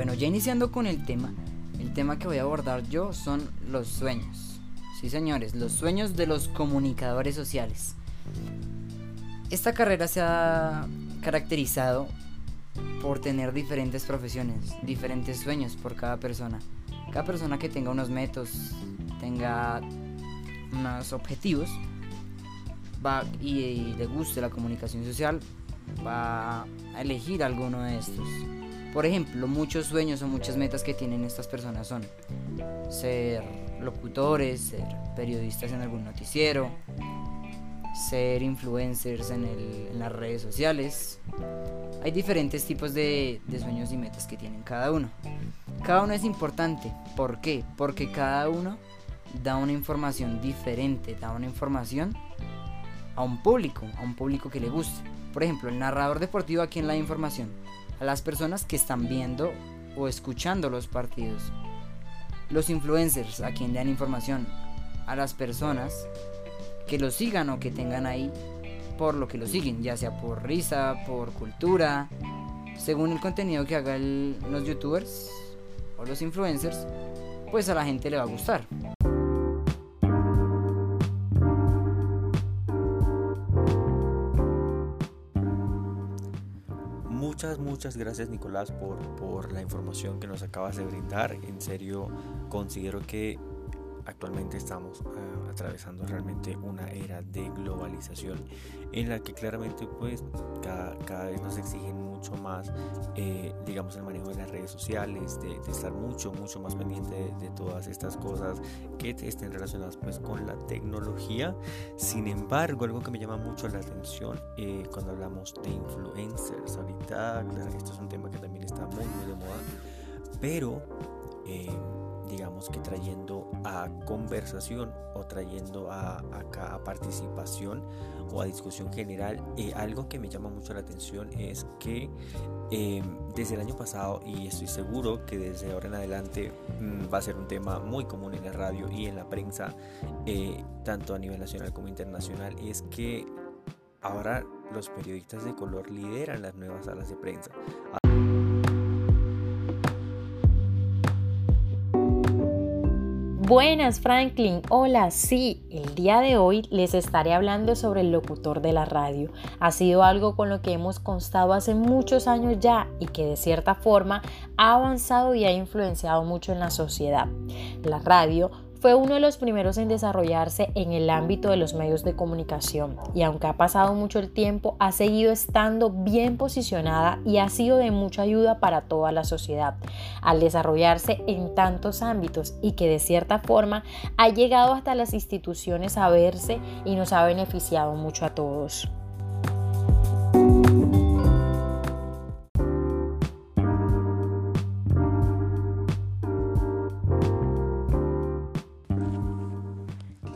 Bueno, ya iniciando con el tema, el tema que voy a abordar yo son los sueños. Sí, señores, los sueños de los comunicadores sociales. Esta carrera se ha caracterizado por tener diferentes profesiones, diferentes sueños por cada persona. Cada persona que tenga unos métodos, tenga unos objetivos, va y, le guste la comunicación social, va a elegir alguno de estos. Por ejemplo, muchos sueños o muchas metas que tienen estas personas son ser locutores, ser periodistas en algún noticiero, ser influencers en, las redes sociales. Hay diferentes tipos de, de sueños y metas que tienen cada uno. Cada uno es importante. ¿Por qué? Porque cada uno da una información diferente, da una información a un público, a un público que le guste. Por ejemplo, el narrador deportivo a quien la información, a las personas que están viendo o escuchando los partidos. Los influencers a quien dan información, a las personas que lo sigan o que tengan ahí por lo que lo siguen, ya sea por risa, por cultura, según el contenido que hagan los youtubers o los influencers, pues a la gente le va a gustar. Muchas, muchas gracias Nicolás por, por la información que nos acabas de brindar. En serio, considero que actualmente estamos eh, atravesando realmente una era de globalización en la que claramente pues cada, cada vez nos exigen mucho más eh, digamos el manejo de las redes sociales de, estar mucho mucho más pendiente de, todas estas cosas que estén relacionadas pues con la tecnología. Sin embargo algo que me llama mucho la atención eh, cuando hablamos de influencers ahorita claro, esto es un tema que también está muy muy de moda pero digamos que trayendo a conversación o trayendo a, a, participación o a discusión general, eh, algo que me llama mucho la atención es que em, desde el año pasado, y estoy seguro que desde ahora en adelante mm, va a ser un tema muy común en la radio y en la prensa, eh, tanto a nivel nacional como internacional, es que ahora los periodistas de color lideran las nuevas salas de prensa. Buenas Franklin, hola, sí, el día de hoy les estaré hablando sobre el locutor de la radio. Ha sido algo con lo que hemos constado hace muchos años ya y que de cierta forma ha avanzado y ha influenciado mucho en la sociedad. La radio fue uno de los primeros en desarrollarse en el ámbito de los medios de comunicación y aunque ha pasado mucho el tiempo, ha seguido estando bien posicionada y ha sido de mucha ayuda para toda la sociedad al desarrollarse en tantos ámbitos y que de cierta forma ha llegado hasta las instituciones a verse y nos ha beneficiado mucho a todos.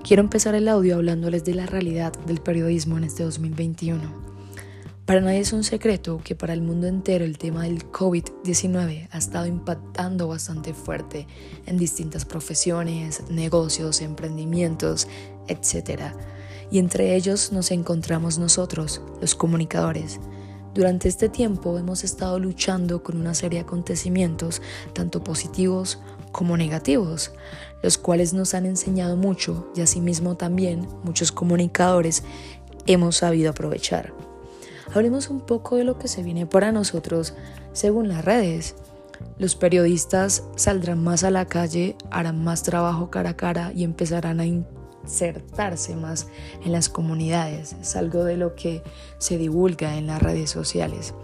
Quiero empezar el audio hablándoles de la realidad del periodismo en este 2021. Para nadie es un secreto que para el mundo entero el tema del COVID-19 ha estado impactando bastante fuerte en distintas profesiones, negocios, emprendimientos, etc. Y entre ellos nos encontramos nosotros, los comunicadores. Durante este tiempo hemos estado luchando con una serie de acontecimientos, tanto positivos como negativos, los cuales nos han enseñado mucho y asimismo también muchos comunicadores hemos sabido aprovechar. Hablemos un poco de lo que se viene para nosotros según las redes. Los periodistas saldrán más a la calle, harán más trabajo cara a cara y empezarán a insertarse más en las comunidades. Es algo de lo que se divulga en las redes sociales.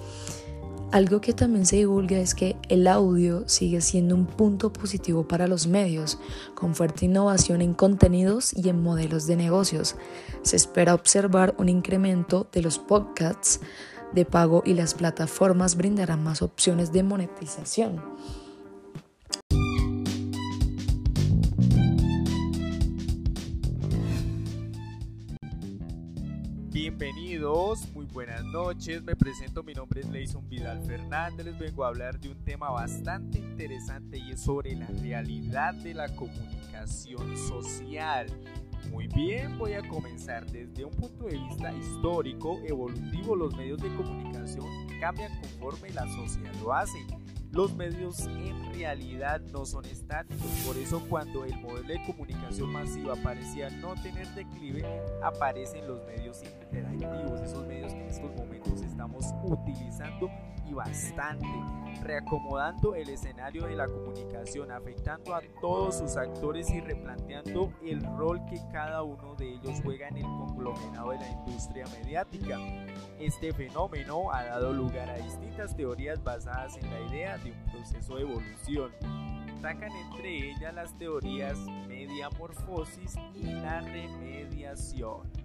Algo que también se divulga es que el audio sigue siendo un punto positivo para los medios, con fuerte innovación en contenidos y en modelos de negocios. Se espera observar un incremento de los podcasts de pago y las plataformas brindarán más opciones de monetización. Bienvenidos, muy buenas noches. Me presento, mi nombre es Leison Vidal Fernández. Les vengo a hablar de un tema bastante interesante y es sobre la realidad de la comunicación social. Muy bien, voy a comenzar desde un punto de vista histórico, evolutivo. Los medios de comunicación cambian conforme la sociedad lo hace. Los medios en realidad no son estáticos, por eso cuando el modelo de comunicación masiva parecía no tener declive, aparecen los medios interactivos, esos medios que en estos momentos estamos utilizando bastante, reacomodando el escenario de la comunicación, afectando a todos sus actores y replanteando el rol que cada uno de ellos juega en el conglomerado de la industria mediática. Este fenómeno ha dado lugar a distintas teorías basadas en la idea de un proceso de evolución. Destacan entre ellas las teorías mediamorfosis y la remediación.